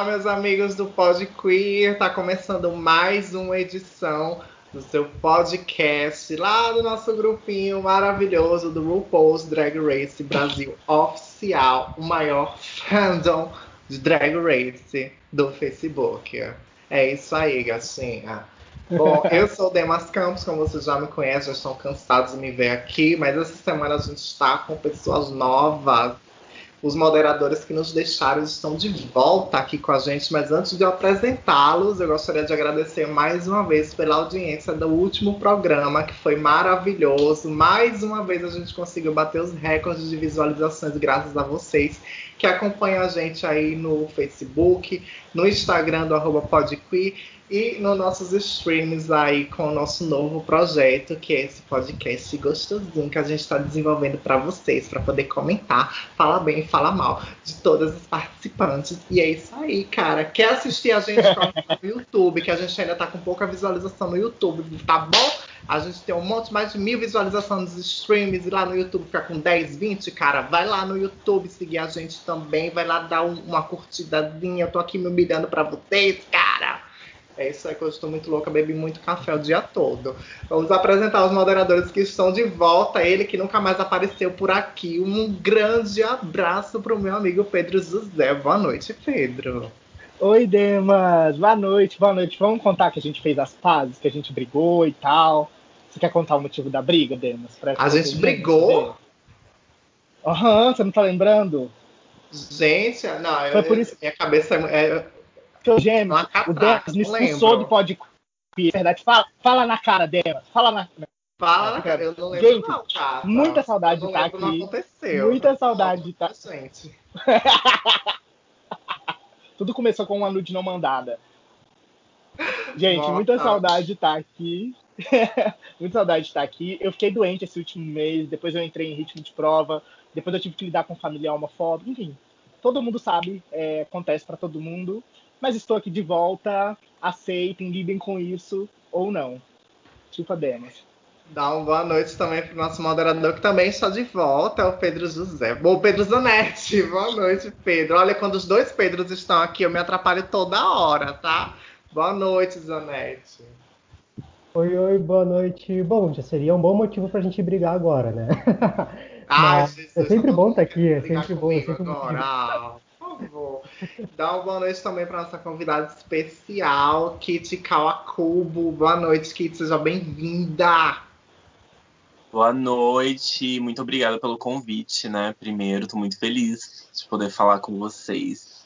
Olá, meus amigos do Pod Queer. Tá começando mais uma edição do seu podcast lá do nosso grupinho maravilhoso do RuPaul's Drag Race Brasil Oficial, o maior fandom de Drag Race do Facebook. É isso aí, gatinha. Bom, eu sou Demas Campos, como vocês já me conhecem, já estão cansados de me ver aqui, mas essa semana a gente está com pessoas novas. Os moderadores que nos deixaram estão de volta aqui com a gente, mas antes de apresentá-los, eu gostaria de agradecer mais uma vez pela audiência do último programa, que foi maravilhoso. Mais uma vez a gente conseguiu bater os recordes de visualizações graças a vocês que acompanham a gente aí no Facebook, no Instagram do arroba Podqueer e nos nossos streams aí com o nosso novo projeto, que é esse podcast gostosinho que a gente está desenvolvendo para vocês, para poder comentar, falar bem e falar mal de todas as participantes. E é isso aí, cara. Quer assistir a gente no YouTube, que a gente ainda tá com pouca visualização no YouTube, tá bom? A gente tem um monte mais de mil visualizações nos streams e lá no YouTube fica com 10, 20, cara. Vai lá no YouTube seguir a gente também, vai lá dar um, uma curtidazinha. Eu tô aqui me humilhando para vocês, cara. É isso aí que eu estou muito louca, bebi muito café o dia todo. Vamos apresentar os moderadores que estão de volta. Ele que nunca mais apareceu por aqui. Um grande abraço para o meu amigo Pedro José. Boa noite, Pedro. Oi, Demas. Boa noite, boa noite. Vamos contar que a gente fez as pazes, que a gente brigou e tal. Você quer contar o motivo da briga, Demas? a gente brigou? Aham, uhum, você não tá lembrando? Gente, não, Foi por isso... minha cabeça é, seu gêmeo, o Demas me expulsou do pod verdade. Fala, fala na cara, Demas. Fala na Fala na cara, eu não lembro gente, não. Muita saudade de estar aqui. Não aconteceu. Muita saudade de estar. Gente. Tudo começou com uma nude não mandada. Gente, Nossa. muita saudade de estar aqui. muita saudade de estar aqui. Eu fiquei doente esse último mês, depois eu entrei em ritmo de prova, depois eu tive que lidar com familiar homofóbico, enfim. Todo mundo sabe, é, acontece para todo mundo mas estou aqui de volta. Aceitem, lidem com isso ou não. Chupa Demas. Dá uma boa noite também para o nosso moderador, que também está de volta, é o Pedro José. Bom, Pedro Zanetti. Boa noite, Pedro. Olha, quando os dois Pedros estão aqui, eu me atrapalho toda hora, tá? Boa noite, Zanetti. Oi, oi, boa noite. Bom, já seria um bom motivo para a gente brigar agora, né? Ah, Jesus, é sempre bom estar tá aqui, é sempre bom. É sempre agora. Dá uma boa noite também para nossa convidada especial, Kitty Kawakubo. Boa noite, Kitty, seja bem-vinda. Boa noite, muito obrigada pelo convite, né? Primeiro, estou muito feliz de poder falar com vocês.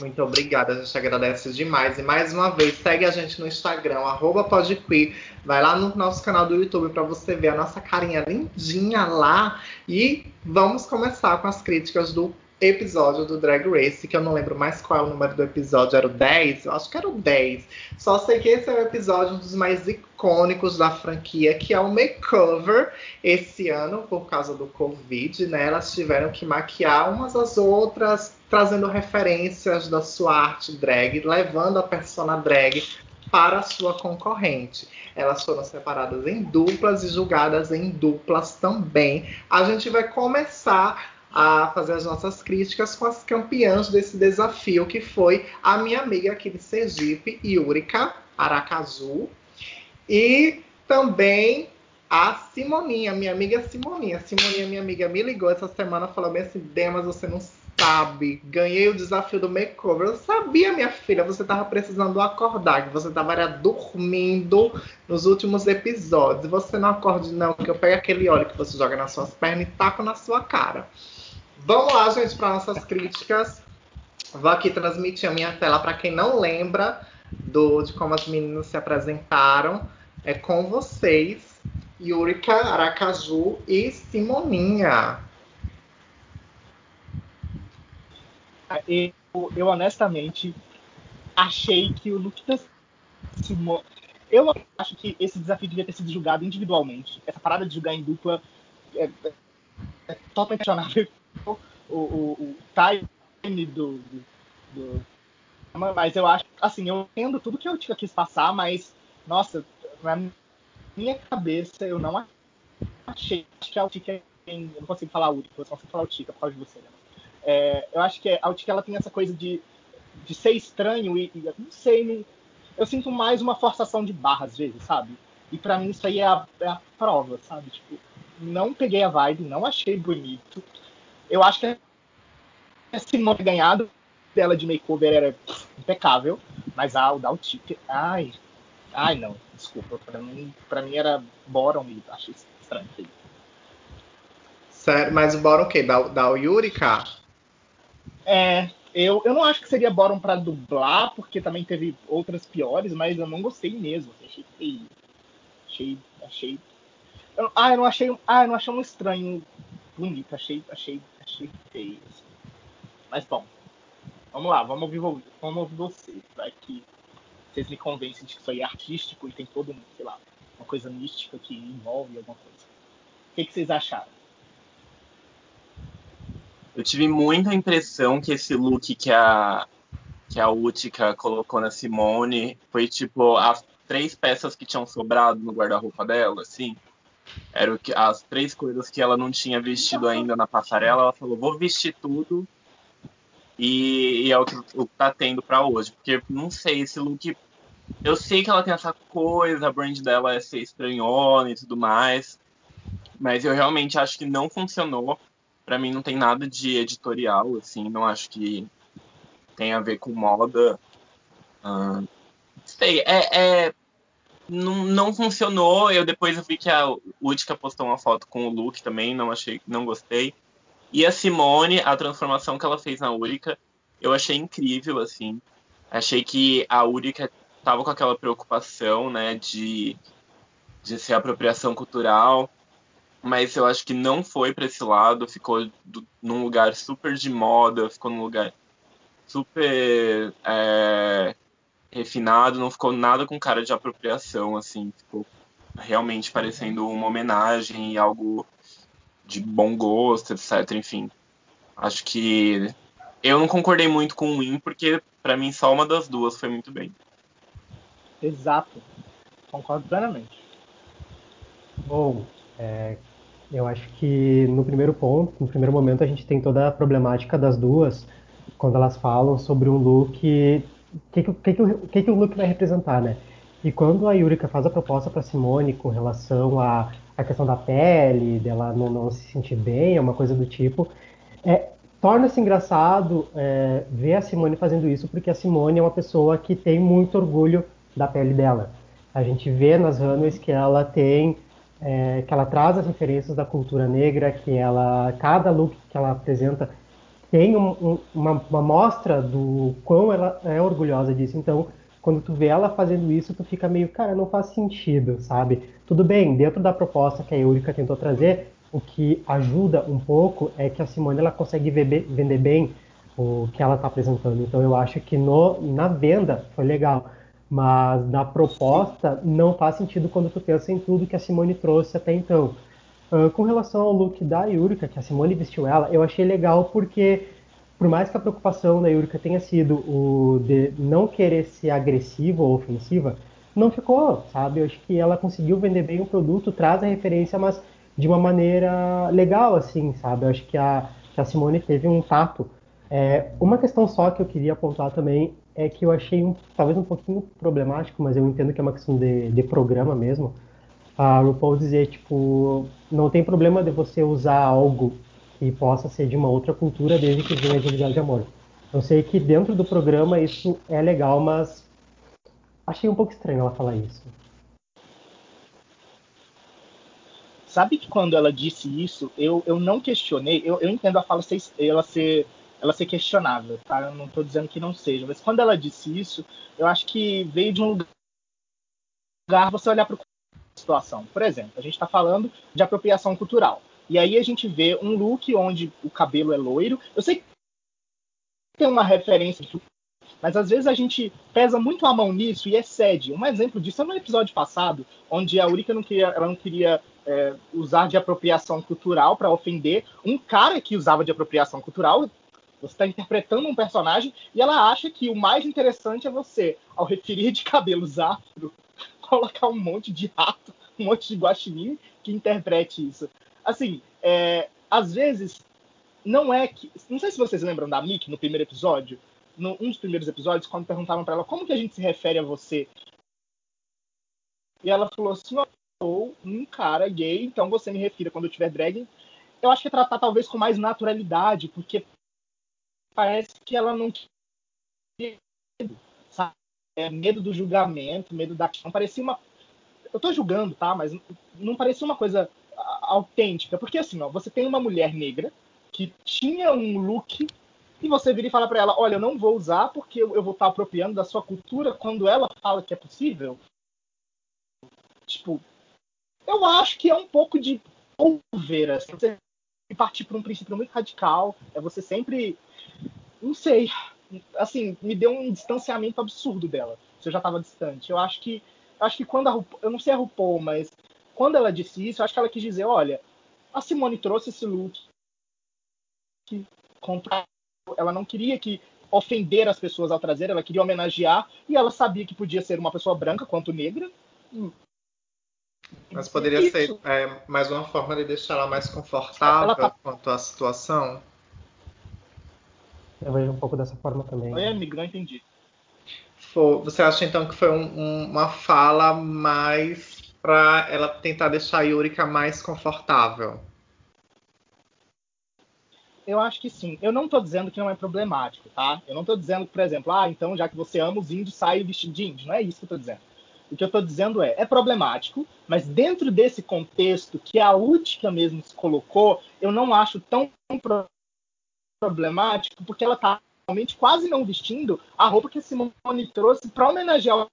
Muito obrigada, a gente agradece demais. E mais uma vez, segue a gente no Instagram, podqueer. Vai lá no nosso canal do YouTube para você ver a nossa carinha lindinha lá. E vamos começar com as críticas do episódio do Drag Race, que eu não lembro mais qual é o número do episódio, era o 10? Eu acho que era o 10. Só sei que esse é o episódio um dos mais icônicos da franquia, que é o makeover. Esse ano, por causa do Covid, né, elas tiveram que maquiar umas às outras, trazendo referências da sua arte drag, levando a persona drag para a sua concorrente. Elas foram separadas em duplas e julgadas em duplas também. A gente vai começar a fazer as nossas críticas com as campeãs desse desafio, que foi a minha amiga aqui de Sergipe, Yurika Aracaju, e também a Simoninha, minha amiga Simoninha. Simoninha, minha amiga, me ligou essa semana falou bem assim: Demas, você não sabe. Ganhei o desafio do makeover. Eu sabia, minha filha, você tava precisando acordar, que você tava dormindo nos últimos episódios. Você não acorde, não, que eu pego aquele óleo que você joga nas suas pernas e taco na sua cara. Vamos lá, gente, para nossas críticas. Vou aqui transmitir a minha tela para quem não lembra do, de como as meninas se apresentaram. É com vocês, Yurika, Aracaju e Simoninha. Eu, eu honestamente achei que o look da. Eu acho que esse desafio devia ter sido julgado individualmente. Essa parada de julgar em dupla é, é totalmente questionável o, o, o time do, do, do, Mas eu acho, assim, eu entendo tudo que eu quis passar, mas, nossa, na minha cabeça eu não achei. Que a Utica é. Eu não consigo falar Utica, eu só consigo falar Utica por causa de você, né? É, eu acho que a Utica ela tem essa coisa de de ser estranho e, e não sei, não, eu sinto mais uma forçação de barra às vezes, sabe? E para mim isso aí é a, é a, prova, sabe? Tipo, não peguei a vibe, não achei bonito. Eu acho que a Simone ganhado dela de makeover era impecável, mas ah, o Down ai, ai não, desculpa, para mim, para mim era Boron e achei estranho. Sério, mas o Boron o quê? Da, da Yurika? É, eu, eu não acho que seria Boron para dublar, porque também teve outras piores, mas eu não gostei mesmo. Achei feio. Achei. achei eu, ah, eu não achei. Ah, eu não achei um estranho bonito. Achei, achei, achei feio. Mas bom. Vamos lá, vamos ouvir, vamos ouvir vocês. Vai que vocês me convencem de que isso aí é artístico e tem todo, sei lá, uma coisa mística que envolve alguma coisa. O que, que vocês acharam? Eu tive muita impressão que esse look que a, que a Utica colocou na Simone foi tipo as três peças que tinham sobrado no guarda-roupa dela, assim. Eram as três coisas que ela não tinha vestido ainda na passarela. Ela falou: vou vestir tudo. E, e é o que, o que tá tendo para hoje. Porque, não sei, esse look. Eu sei que ela tem essa coisa, a brand dela é ser estranhona e tudo mais. Mas eu realmente acho que não funcionou para mim não tem nada de editorial, assim, não acho que tem a ver com moda. Uh, sei, é, é não, não, funcionou. Eu depois eu vi que a Utica postou uma foto com o look também, não achei, não gostei. E a Simone, a transformação que ela fez na Úrica, eu achei incrível, assim. Achei que a Úrica tava com aquela preocupação, né, de, de ser apropriação cultural mas eu acho que não foi para esse lado, ficou do, num lugar super de moda, ficou num lugar super é, refinado, não ficou nada com cara de apropriação, assim, ficou realmente parecendo uma homenagem e algo de bom gosto, etc. Enfim, acho que eu não concordei muito com o Win, porque para mim só uma das duas foi muito bem. Exato, concordo plenamente. Bom, é, eu acho que no primeiro ponto, no primeiro momento, a gente tem toda a problemática das duas, quando elas falam sobre um look, que, que, que, que, o look vai representar, né? E quando a Yurika faz a proposta para Simone com relação à, à questão da pele, dela não, não se sentir bem, é uma coisa do tipo, é, torna-se engraçado é, ver a Simone fazendo isso, porque a Simone é uma pessoa que tem muito orgulho da pele dela. A gente vê nas runways que ela tem é, que ela traz as referências da cultura negra, que ela cada look que ela apresenta tem um, um, uma, uma mostra do quão ela é orgulhosa disso. Então, quando tu vê ela fazendo isso, tu fica meio, cara, não faz sentido, sabe? Tudo bem, dentro da proposta que a Eurica tentou trazer, o que ajuda um pouco é que a Simone ela consegue vender bem o que ela está apresentando. Então, eu acho que no, na venda foi legal. Mas na proposta não faz sentido quando tu pensa em tudo que a Simone trouxe até então. Uh, com relação ao look da Yurika, que a Simone vestiu ela, eu achei legal porque, por mais que a preocupação da Yurika tenha sido o de não querer ser agressiva ou ofensiva, não ficou, sabe? Eu acho que ela conseguiu vender bem o produto, traz a referência, mas de uma maneira legal, assim, sabe? Eu acho que a, que a Simone teve um tato. É, uma questão só que eu queria apontar também é que eu achei um, talvez um pouquinho problemático, mas eu entendo que é uma questão de, de programa mesmo. A RuPaul dizer, tipo, não tem problema de você usar algo que possa ser de uma outra cultura desde que venha de lugar de amor. Eu sei que dentro do programa isso é legal, mas achei um pouco estranho ela falar isso. Sabe que quando ela disse isso, eu, eu não questionei, eu, eu entendo a fala ser, ela ser ela ser questionável, tá? Eu não estou dizendo que não seja, mas quando ela disse isso, eu acho que veio de um lugar você olhar para situação. Por exemplo, a gente está falando de apropriação cultural. E aí a gente vê um look onde o cabelo é loiro. Eu sei que tem uma referência, mas às vezes a gente pesa muito a mão nisso e excede. Um exemplo disso é no episódio passado, onde a Urika não queria, ela não queria é, usar de apropriação cultural para ofender um cara que usava de apropriação cultural você está interpretando um personagem e ela acha que o mais interessante é você, ao referir de cabelos afro, colocar um monte de rato, um monte de guaxinim que interprete isso. Assim, é, às vezes, não é que. Não sei se vocês lembram da Mickey no primeiro episódio, num um dos primeiros episódios, quando perguntaram para ela como que a gente se refere a você. E ela falou assim: eu sou um cara gay, então você me refira quando eu tiver drag. Eu acho que é tratar talvez com mais naturalidade, porque parece que ela não tinha sabe? É, medo do julgamento, medo da questão. Parecia uma. Eu tô julgando, tá? Mas não parecia uma coisa autêntica. Porque assim, ó, você tem uma mulher negra que tinha um look e você vira e fala para ela: Olha, eu não vou usar porque eu vou estar apropriando da sua cultura quando ela fala que é possível. Tipo, eu acho que é um pouco de over, assim, você partir para um princípio muito radical, é você sempre. Não sei. Assim, me deu um distanciamento absurdo dela. Se eu já estava distante. Eu acho que. Acho que quando a RuPaul, eu não sei a RuPaul, mas quando ela disse isso, acho que ela quis dizer, olha, a Simone trouxe esse look que contra ela não queria que ofender as pessoas ao trazer, ela queria homenagear e ela sabia que podia ser uma pessoa branca quanto negra. Mas poderia isso. ser é, mais uma forma de deixar ela mais confortável tá... quanto à situação. Eu vejo um pouco dessa forma também. Oi, amigo, não entendi. Você acha então que foi um, um, uma fala mais para ela tentar deixar a Yurika mais confortável? Eu acho que sim. Eu não estou dizendo que não é problemático, tá? Eu não estou dizendo, por exemplo, ah, então já que você ama os índios, sai vestido de índio. Não é isso que eu estou dizendo. O que eu estou dizendo é, é problemático, mas dentro desse contexto que a Utica mesmo se colocou, eu não acho tão problemático, porque ela está realmente quase não vestindo a roupa que a Simone trouxe para homenagear ela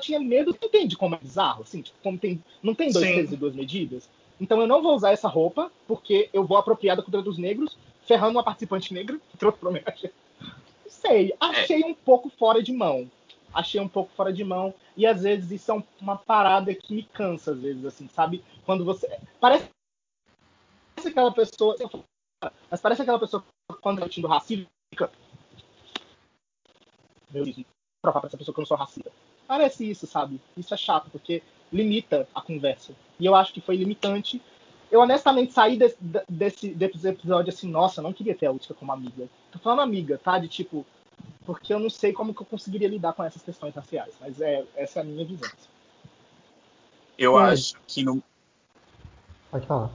tinha medo, entende como é bizarro, assim, tipo, como tem, não tem dois pesos e duas medidas. Então eu não vou usar essa roupa, porque eu vou apropriar da cultura dos negros, ferrando uma participante negra que trouxe pra homenagem. Não sei, achei é. um pouco fora de mão. Achei um pouco fora de mão. E às vezes isso é uma parada que me cansa, às vezes, assim, sabe? Quando você. Parece aquela pessoa. Mas parece aquela pessoa quando tá sentindo racismo, fica. Meu Deus, provar pra essa pessoa que eu não sou racista. Parece isso, sabe? Isso é chato, porque limita a conversa. E eu acho que foi limitante. Eu honestamente saí desse, desse, desse episódio assim, nossa, eu não queria ter a Utica como amiga. Tô falando amiga, tá? De tipo, porque eu não sei como que eu conseguiria lidar com essas questões raciais. Mas é, essa é a minha visão. Eu acho que no. Pode falar.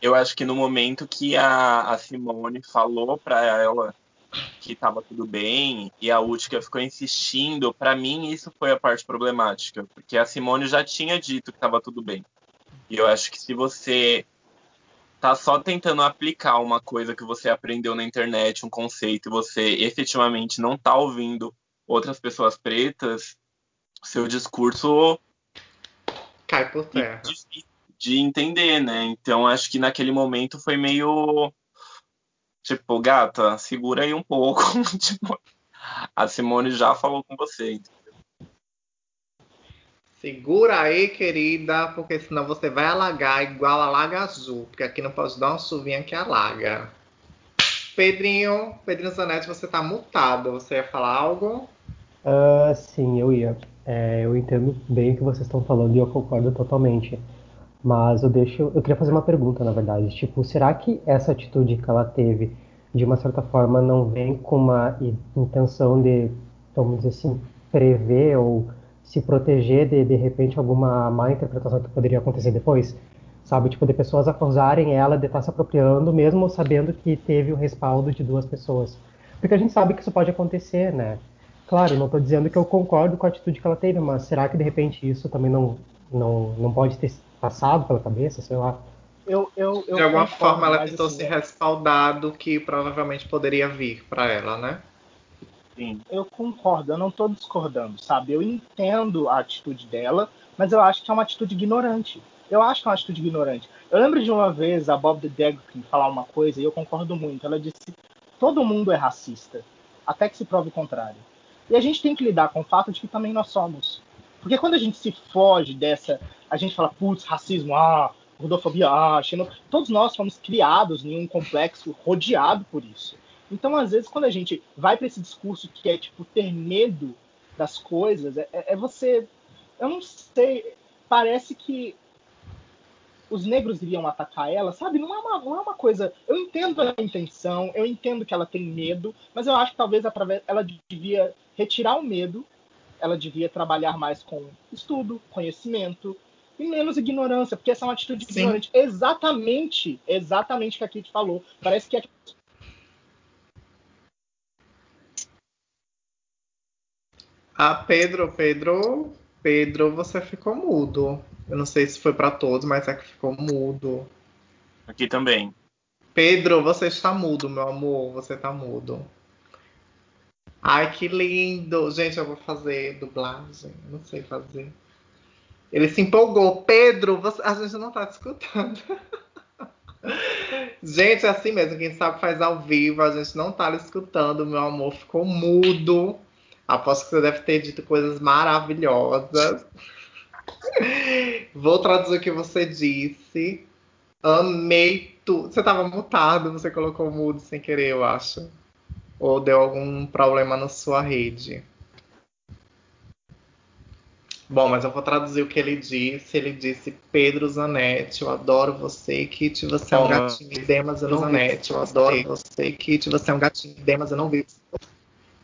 Eu acho que no momento que a, a Simone falou para ela que estava tudo bem e a Utica ficou insistindo, para mim isso foi a parte problemática, porque a Simone já tinha dito que estava tudo bem. E eu acho que se você tá só tentando aplicar uma coisa que você aprendeu na internet, um conceito, e você efetivamente não tá ouvindo outras pessoas pretas, seu discurso cai por terra. De, de entender, né? Então acho que naquele momento foi meio Tipo, gata, segura aí um pouco. tipo, a Simone já falou com você. Segura aí, querida, porque senão você vai alagar igual a Laga Azul, porque aqui não pode dar uma chuvinha que alaga. Pedrinho, Pedrinho Zanetti, você tá mutado. Você ia falar algo? Uh, sim, eu ia. É, eu entendo bem o que vocês estão falando e eu concordo totalmente. Mas eu deixo, eu queria fazer uma pergunta, na verdade. Tipo, será que essa atitude que ela teve, de uma certa forma, não vem com uma intenção de, vamos dizer assim, prever ou se proteger de, de repente, alguma má interpretação que poderia acontecer depois? Sabe, tipo, de pessoas acusarem ela de estar se apropriando, mesmo sabendo que teve o respaldo de duas pessoas. Porque a gente sabe que isso pode acontecer, né? Claro, não estou dizendo que eu concordo com a atitude que ela teve, mas será que de repente isso também não, não, não pode ter passado pela cabeça, sei lá. Eu, eu, eu de alguma forma ela tentou assim, se respaldar do que provavelmente poderia vir para ela, né? Sim. Eu concordo, eu não estou discordando, sabe? Eu entendo a atitude dela, mas eu acho que é uma atitude ignorante. Eu acho que é uma atitude ignorante. Eu lembro de uma vez a Bob the falar uma coisa e eu concordo muito. Ela disse: todo mundo é racista, até que se prove o contrário. E a gente tem que lidar com o fato de que também nós somos. Porque quando a gente se foge dessa, a gente fala, putz, racismo, ah, gordofobia, ah, xeno... todos nós fomos criados em um complexo rodeado por isso. Então, às vezes, quando a gente vai para esse discurso que é tipo ter medo das coisas, é, é, é você, eu não sei, parece que os negros iriam atacar ela, sabe? Não é, uma, não é uma coisa. Eu entendo a intenção, eu entendo que ela tem medo, mas eu acho que talvez através ela devia retirar o medo, ela devia trabalhar mais com estudo, conhecimento e menos ignorância, porque essa é uma atitude Sim. ignorante. Exatamente, exatamente o que a Kate falou. Parece que a Ah, Pedro, Pedro, Pedro, você ficou mudo. Eu não sei se foi para todos, mas é que ficou mudo. Aqui também. Pedro, você está mudo, meu amor. Você está mudo. Ai, que lindo. Gente, eu vou fazer dublagem. não sei fazer. Ele se empolgou. Pedro, você... a gente não está te escutando. gente, é assim mesmo. Quem sabe faz ao vivo. A gente não está escutando. Meu amor ficou mudo. Aposto que você deve ter dito coisas maravilhosas. Vou traduzir o que você disse. Amei tudo. Você estava mutado, você colocou mudo sem querer, eu acho. Ou deu algum problema na sua rede. Bom, mas eu vou traduzir o que ele disse. Ele disse: Pedro Zanetti, eu adoro você. Kit, você é um gatinho. Demas, Zanetti, eu adoro você. Kit, você é um gatinho. Demas, eu não vi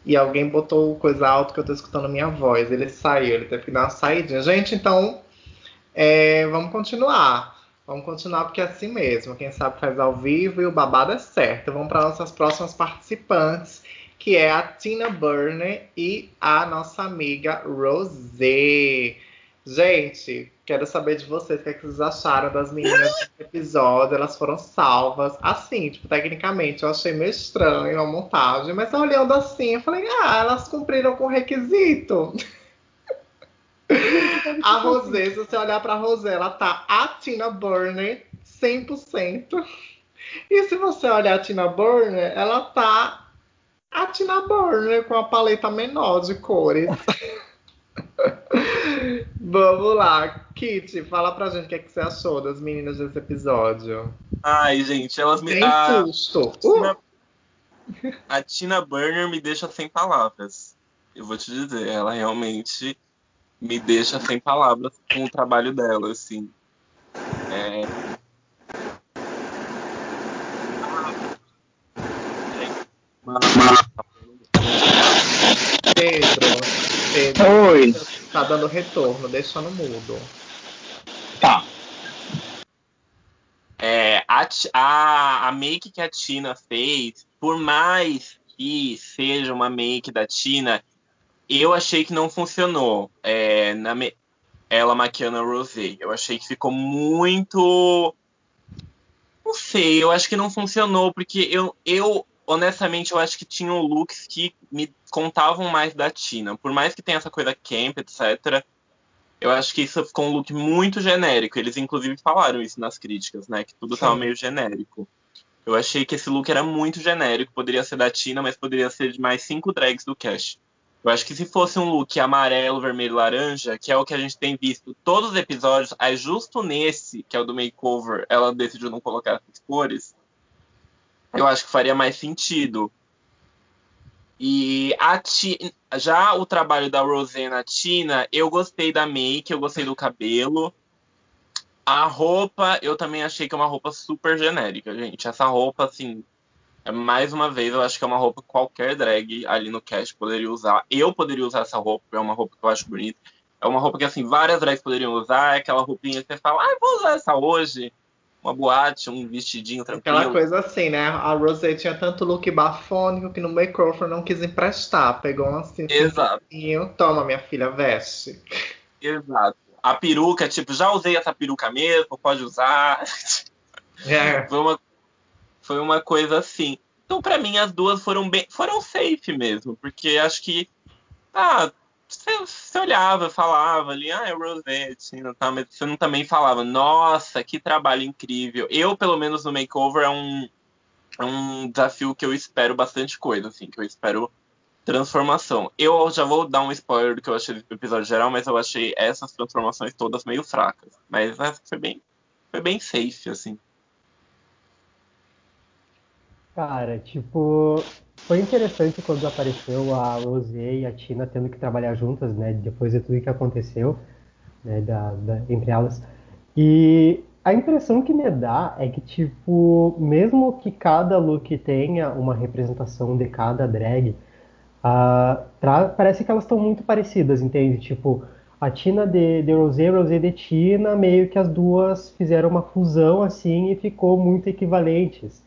e alguém botou coisa alta que eu tô escutando a minha voz. Ele saiu, ele teve que dar uma saída. Gente, então é, vamos continuar. Vamos continuar porque é assim mesmo. Quem sabe faz ao vivo e o babado é certo. Vamos para nossas próximas participantes, que é a Tina Burner e a nossa amiga Rosé. Gente, quero saber de vocês o que, é que vocês acharam das meninas desse episódio. Elas foram salvas. Assim, tipo, tecnicamente eu achei meio estranho a montagem, mas olhando assim, eu falei, ah, elas cumpriram com o requisito. a Rosé, se você olhar pra Rosé, ela tá a Tina Burner 100%. E se você olhar a Tina Burner, ela tá a Tina Burner com a paleta menor de cores. Vamos lá. Kitty, fala pra gente o que, é que você achou das meninas desse episódio. Ai, gente, elas me. Tem a... susto. Uh! A Tina Burner me deixa sem palavras. Eu vou te dizer, ela realmente me deixa sem palavras com o trabalho dela, assim. É... Pedro, Pedro, Oi. Tá dando retorno, deixa no mudo. Tá. É, a, a, a make que a Tina fez, por mais que seja uma make da Tina, eu achei que não funcionou. É, na me, ela maquiando a Rosé. Eu achei que ficou muito. Não sei, eu acho que não funcionou, porque eu, eu honestamente, eu acho que tinham looks que me contavam mais da Tina. Por mais que tenha essa coisa camp, etc., eu acho que isso ficou um look muito genérico. Eles, inclusive, falaram isso nas críticas, né? Que tudo Sim. tava meio genérico. Eu achei que esse look era muito genérico. Poderia ser da Tina, mas poderia ser de mais cinco drags do Cash. Eu acho que se fosse um look amarelo, vermelho laranja, que é o que a gente tem visto todos os episódios, aí justo nesse, que é o do makeover, ela decidiu não colocar essas cores, eu acho que faria mais sentido. E a já o trabalho da Rosena Tina, eu gostei da make, eu gostei do cabelo. A roupa, eu também achei que é uma roupa super genérica, gente. Essa roupa, assim, é, mais uma vez, eu acho que é uma roupa que qualquer drag ali no cast poderia usar. Eu poderia usar essa roupa, é uma roupa que eu acho bonita. É uma roupa que, assim, várias drags poderiam usar. É aquela roupinha que você fala, ah, vou usar essa hoje uma boate, um vestidinho tranquilo. Aquela coisa assim, né? A Rosé tinha tanto look bafônico que no makeover não quis emprestar. Pegou um assim, Exato. toma minha filha, veste. Exato. A peruca, tipo, já usei essa peruca mesmo, pode usar. É. Foi uma, foi uma coisa assim. Então, para mim, as duas foram bem. Foram safe mesmo, porque acho que. Ah, você, olhava, falava ali, ah, é Rosette, tá, mas você não também falava, nossa, que trabalho incrível. Eu, pelo menos no makeover, é um, é um desafio que eu espero bastante coisa, assim, que eu espero transformação. Eu já vou dar um spoiler do que eu achei do episódio geral, mas eu achei essas transformações todas meio fracas. Mas foi bem, foi bem safe, assim. Cara, tipo, foi interessante quando apareceu a Rosé e a Tina tendo que trabalhar juntas, né? Depois de tudo que aconteceu, né? Da, da, entre elas. E a impressão que me dá é que, tipo, mesmo que cada look tenha uma representação de cada drag, uh, parece que elas estão muito parecidas, entende? Tipo, a Tina de, de Rosé, Rosé de Tina, meio que as duas fizeram uma fusão assim e ficou muito equivalentes,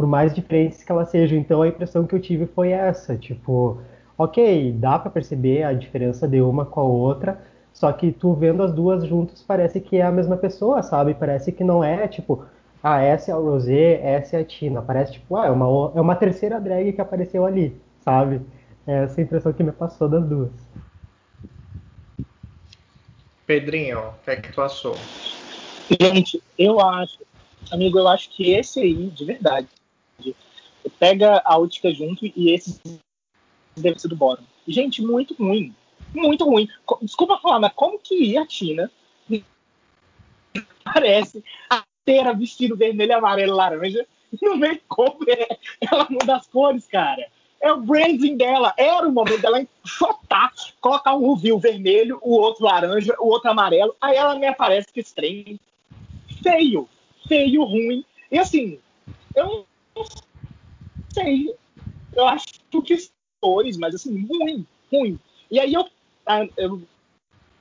por mais diferentes que elas sejam. Então a impressão que eu tive foi essa, tipo, ok, dá para perceber a diferença de uma com a outra, só que tu vendo as duas juntas parece que é a mesma pessoa, sabe? Parece que não é tipo, ah, essa é a Rosé, essa é a Tina. Parece tipo, ah, é uma, é uma terceira drag que apareceu ali, sabe? É essa impressão que me passou das duas. Pedrinho, o que é que tu achou? Gente, eu acho, amigo, eu acho que esse aí, de verdade, pega a Útica junto e esse deve ser do Bottom. Gente, muito ruim. Muito ruim. Desculpa falar, mas como que a Tina parece a inteira vestido vermelho, amarelo, laranja no makeover ela muda as cores, cara. É o branding dela. Era o momento dela enxotar, colocar um rubio vermelho, o outro laranja, o outro amarelo. Aí ela me aparece que estranho. Feio. Feio, ruim. E assim, eu sei. Eu acho que cores, mas assim, ruim, ruim. E aí eu, ah, eu,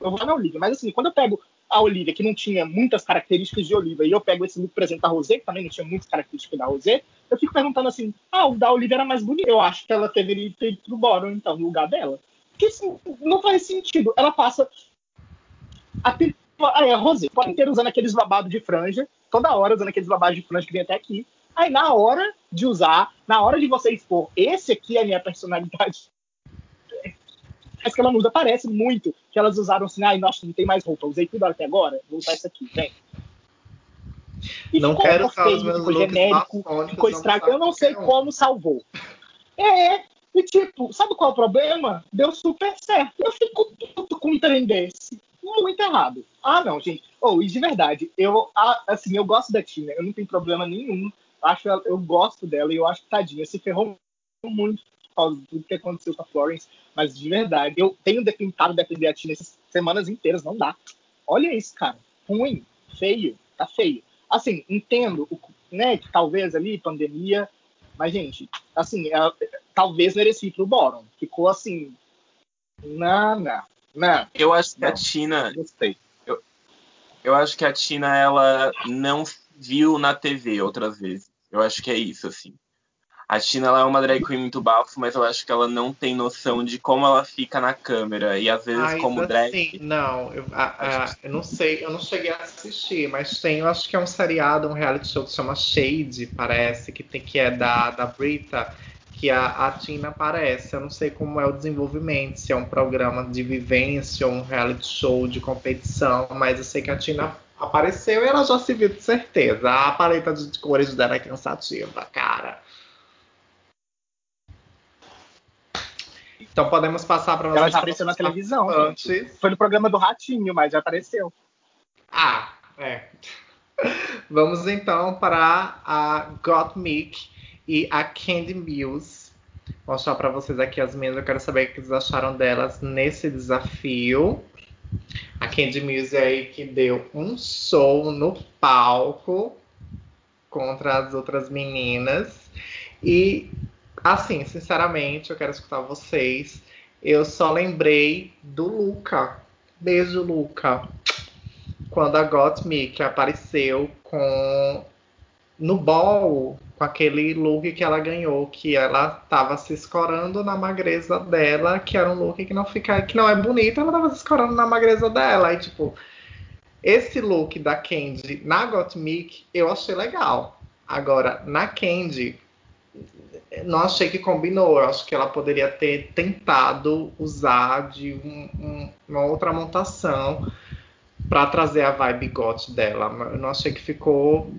eu vou na Olivia, mas assim, quando eu pego a Olivia, que não tinha muitas características de Olivia, e eu pego esse look, exemplo, da Rosé, que também não tinha muitas características da Rosé, eu fico perguntando assim, ah, o da Olivia era mais bonito. Eu acho que ela deveria ter ido pro então, no lugar dela. Porque assim, não faz sentido. Ela passa a, a, a Rosé, pode ter usando aqueles babados de franja, toda hora usando aqueles babados de franja que vem até aqui. Aí na hora de usar, na hora de você expor, esse aqui é a minha personalidade mas que ela não usa. Parece muito que elas usaram assim, ai, nossa, não tem mais roupa, usei tudo até agora, vou usar isso aqui, vem. E não quero usar os meus ficou genérico, ficou estragado. Eu não sei um. como salvou. É, e tipo, sabe qual é o problema? Deu super certo. Eu fico puto com um trem desse. Muito errado. Ah, não, gente. Oh, e de verdade, eu, assim, eu gosto da Tina, eu não tenho problema nenhum. Acho ela, eu gosto dela e eu acho que tadinha se ferrou muito por causa do que aconteceu com a Florence. Mas de verdade, eu tenho tentado defender a Tina essas semanas inteiras, não dá. Olha isso, cara. Ruim, feio, tá feio. Assim, entendo, né, que talvez ali, pandemia, mas, gente, assim, ela, talvez merecia pro Boron. Ficou assim, não, não, não. Eu acho que não, a Tina... Gostei. Eu, eu acho que a Tina, ela não viu na TV outras vezes. Eu acho que é isso, assim. A Tina ela é uma drag queen muito bafo, mas eu acho que ela não tem noção de como ela fica na câmera. E às vezes, como drag. Não, eu, a, a, eu não sei, eu não cheguei a assistir, mas tem, eu acho que é um seriado, um reality show que se chama Shade, parece, que, tem, que é da, da Brita, que a, a Tina aparece. Eu não sei como é o desenvolvimento, se é um programa de vivência ou um reality show de competição, mas eu sei que a Tina apareceu e ela já se viu de certeza. A paleta de cores dela é cansativa, cara. Então podemos passar para Ela já apareceu na televisão. Antes. Foi no programa do Ratinho, mas já apareceu. Ah, é. Vamos então para a Gottmik e a Candy Mills. Vou mostrar para vocês aqui as minhas. Eu quero saber o que vocês acharam delas nesse desafio. A Candy é aí que deu um show no palco contra as outras meninas. E Assim, sinceramente, eu quero escutar vocês. Eu só lembrei do Luca. Beijo, Luca. Quando a Got Me que apareceu com no ball com aquele look que ela ganhou, que ela tava se escorando na magreza dela, que era um look que não fica, que não é bonito, ela tava se escorando na magreza dela. E tipo, esse look da Candy na Got Me eu achei legal. Agora, na Candy, não achei que combinou. Eu acho que ela poderia ter tentado usar de um, um, uma outra montação para trazer a vibe goth dela. Eu não achei que ficou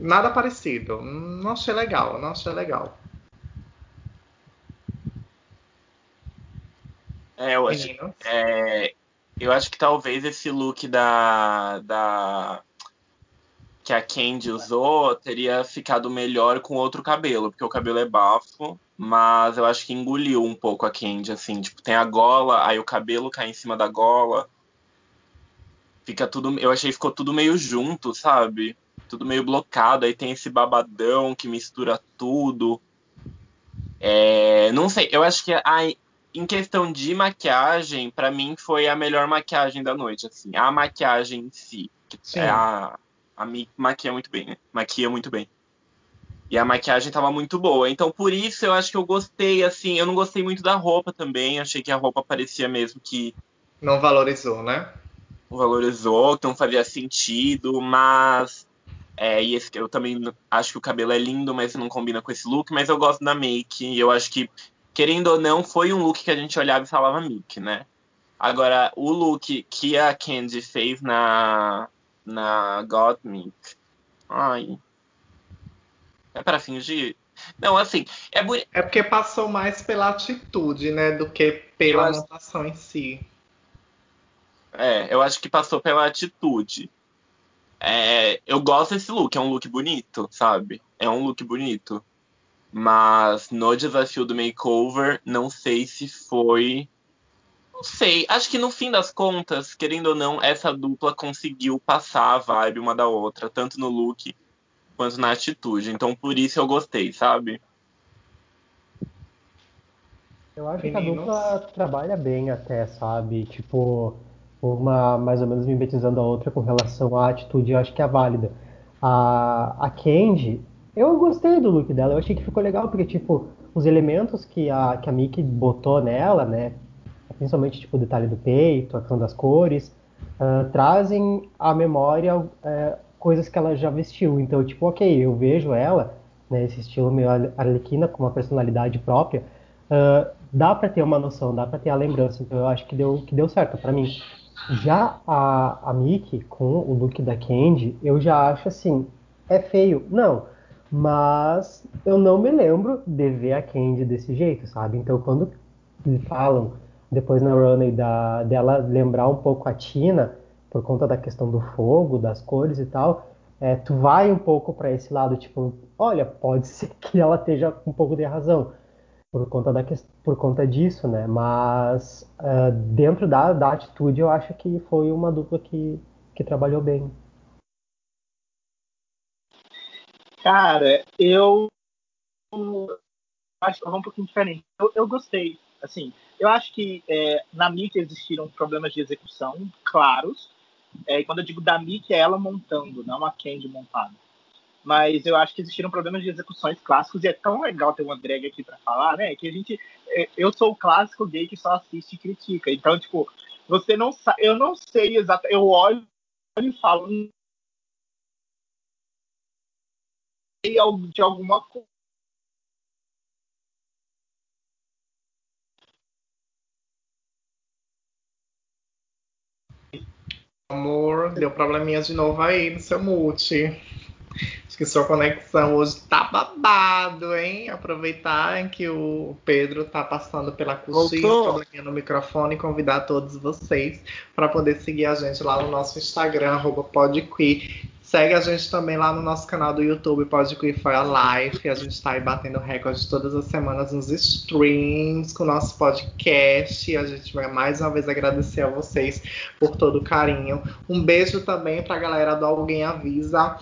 nada parecido. Não achei legal, não achei legal. É, eu acho, é, eu acho que talvez esse look da, da que a Candy usou teria ficado melhor com outro cabelo, porque o cabelo é bafo, mas eu acho que engoliu um pouco a Candy, assim, tipo, tem a gola, aí o cabelo cai em cima da gola. fica tudo. Eu achei que ficou tudo meio junto, sabe? Tudo meio blocado. Aí tem esse babadão que mistura tudo. É, não sei, eu acho que a, em questão de maquiagem, para mim foi a melhor maquiagem da noite, assim. A maquiagem em si. É a, a maquia muito bem, né? Maquia muito bem. E a maquiagem tava muito boa. Então, por isso eu acho que eu gostei, assim. Eu não gostei muito da roupa também. Achei que a roupa parecia mesmo que. Não valorizou, né? Não valorizou, que não fazia sentido, mas. É, e esse, eu também acho que o cabelo é lindo, mas não combina com esse look. Mas eu gosto da make. E eu acho que, querendo ou não, foi um look que a gente olhava e falava Mick, né? Agora, o look que a Candy fez na, na Gottmik. Ai, é para fingir? Não, assim, é. É porque passou mais pela atitude, né, do que pela acho... montação em si. É, eu acho que passou pela atitude. É, eu gosto desse look, é um look bonito, sabe? É um look bonito. Mas no desafio do makeover, não sei se foi. Não sei. Acho que no fim das contas, querendo ou não, essa dupla conseguiu passar a vibe uma da outra, tanto no look quanto na atitude. Então por isso eu gostei, sabe? Eu acho Meninos. que a dupla trabalha bem até, sabe? Tipo, uma mais ou menos mimetizando a outra com relação à atitude, eu acho que é válida. A, a Candy, eu gostei do look dela, eu achei que ficou legal, porque, tipo, os elementos que a, que a Mickey botou nela, né? Principalmente, tipo, o detalhe do peito, a questão das cores, uh, trazem à memória uh, coisas que ela já vestiu. Então, tipo, ok, eu vejo ela, né, esse estilo meio arlequina, com uma personalidade própria, uh, dá para ter uma noção, dá para ter a lembrança. Então, eu acho que deu, que deu certo para mim. Já a, a Mickey, com o look da Candy, eu já acho assim, é feio? Não. Mas eu não me lembro de ver a Candy desse jeito, sabe? Então, quando falam depois na runway da, dela lembrar um pouco a Tina, por conta da questão do fogo, das cores e tal, é, tu vai um pouco para esse lado, tipo, olha, pode ser que ela esteja com um pouco de razão por conta, da, por conta disso, né? Mas uh, dentro da, da atitude, eu acho que foi uma dupla que, que trabalhou bem. Cara, eu acho que um pouquinho diferente. Eu, eu gostei, assim, eu acho que é, na MIT existiram problemas de execução claros, é, e quando eu digo da Mickey, é ela montando, não a Candy montada. Mas eu acho que existiram problemas de execuções clássicos e é tão legal ter uma drag aqui para falar, né? Que a gente. É, eu sou o clássico gay que só assiste e critica. Então, tipo, você não sabe. Eu não sei exatamente. Eu olho e falo. Hum, de alguma coisa Amor, deu probleminha de novo aí no seu multi. Acho que sua conexão hoje tá babado, hein? Aproveitar que o Pedro tá passando pela coxinha, probleminha no microfone e convidar todos vocês para poder seguir a gente lá no nosso Instagram, arroba podqueer. Segue a gente também lá no nosso canal do YouTube, Pode For a Life. A gente está aí batendo recorde todas as semanas nos streams com o nosso podcast. A gente vai mais uma vez agradecer a vocês por todo o carinho. Um beijo também para a galera do Alguém Avisa,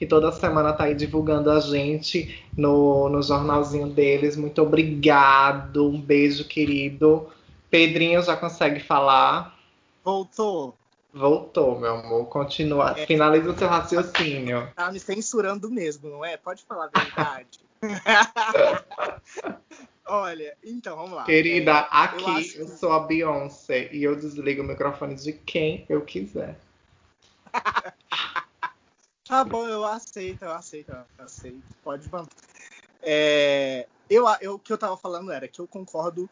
que toda semana tá aí divulgando a gente no, no jornalzinho deles. Muito obrigado. Um beijo, querido. Pedrinho já consegue falar? Voltou. Voltou, meu amor. Continua. É. Finaliza o seu raciocínio. Tá me censurando mesmo, não é? Pode falar a verdade. Olha, então, vamos lá. Querida, é, aqui eu, que... eu, sou a Beyoncé e eu desligo o microfone de quem eu quiser. Tá bom, eu aceito, eu aceito, eu aceito. Pode mandar. É, eu, eu, o que eu tava falando era que eu concordo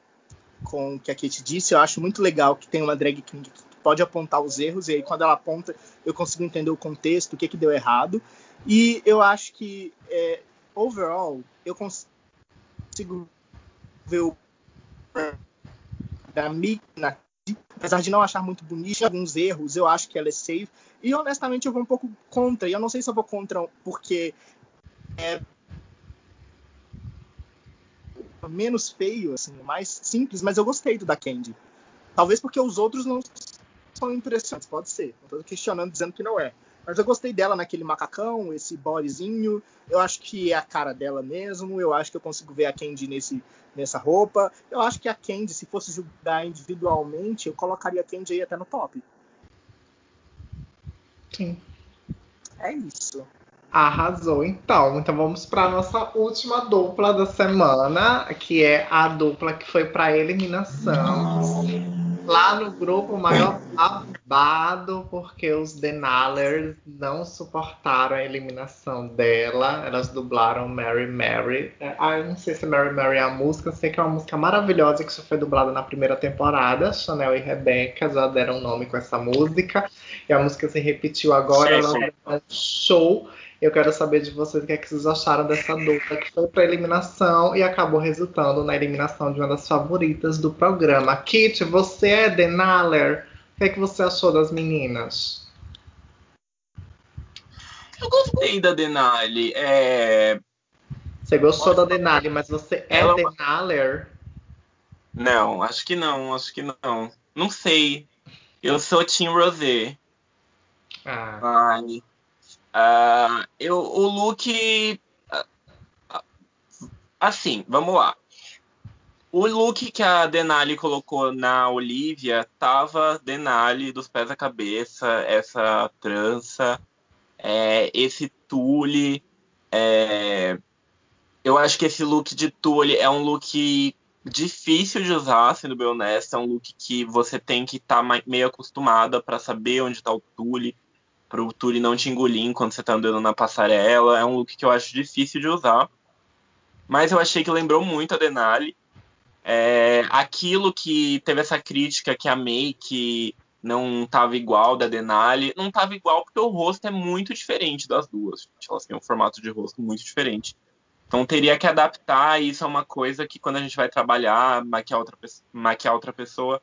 com o que a Kate disse. Eu acho muito legal que tem uma drag king que pode apontar os erros, e aí quando ela aponta, eu consigo entender o contexto, o que, que deu errado. E eu acho que, é, overall, eu consigo ver o da Mick apesar de não achar muito bonito, alguns erros, eu acho que ela é safe. E honestamente eu vou um pouco contra. E eu não sei se eu vou contra porque é menos feio, assim, mais simples, mas eu gostei do da Candy. Talvez porque os outros não são interessantes, pode ser. Não tô questionando, dizendo que não é. Mas eu gostei dela naquele macacão, esse bodyzinho. Eu acho que é a cara dela mesmo. Eu acho que eu consigo ver a Candy nesse, nessa roupa. Eu acho que a Candy, se fosse julgar individualmente, eu colocaria a Candy aí até no top. Sim. É isso. Arrasou, então. Então vamos para nossa última dupla da semana, que é a dupla que foi para eliminação. Lá no grupo, o maior babado, porque os Denalers não suportaram a eliminação dela. Elas dublaram Mary Mary. Ah, eu não sei se Mary Mary é a música, sei que é uma música maravilhosa que só foi dublada na primeira temporada. Chanel e Rebecca já deram nome com essa música. E a música se repetiu agora. Ela é show. Eu quero saber de vocês o que, é que vocês acharam dessa dupla que foi para eliminação e acabou resultando na eliminação de uma das favoritas do programa. Kit, você é Denaler. O que, é que você achou das meninas? Eu gostei da Denali. É... Você gostou Nossa, da Denali, mas você é ela... Denaler? Não, acho que não, acho que não. Não sei. Eu sou Team Rosé. Ah. Ai, Uh, eu, o look. Uh, assim, vamos lá. O look que a Denali colocou na Olivia tava Denali dos pés à cabeça, essa trança, é, esse tule. É, eu acho que esse look de tule é um look difícil de usar, sendo bem honesto. É um look que você tem que estar tá meio acostumada para saber onde está o tule pro Turi não te engolir enquanto você tá andando na passarela. É um look que eu acho difícil de usar. Mas eu achei que lembrou muito a Denali. É, aquilo que teve essa crítica que a make não tava igual da Denali, não tava igual porque o rosto é muito diferente das duas. Elas têm um formato de rosto muito diferente. Então teria que adaptar, isso é uma coisa que quando a gente vai trabalhar, maquiar outra, maquiar outra pessoa,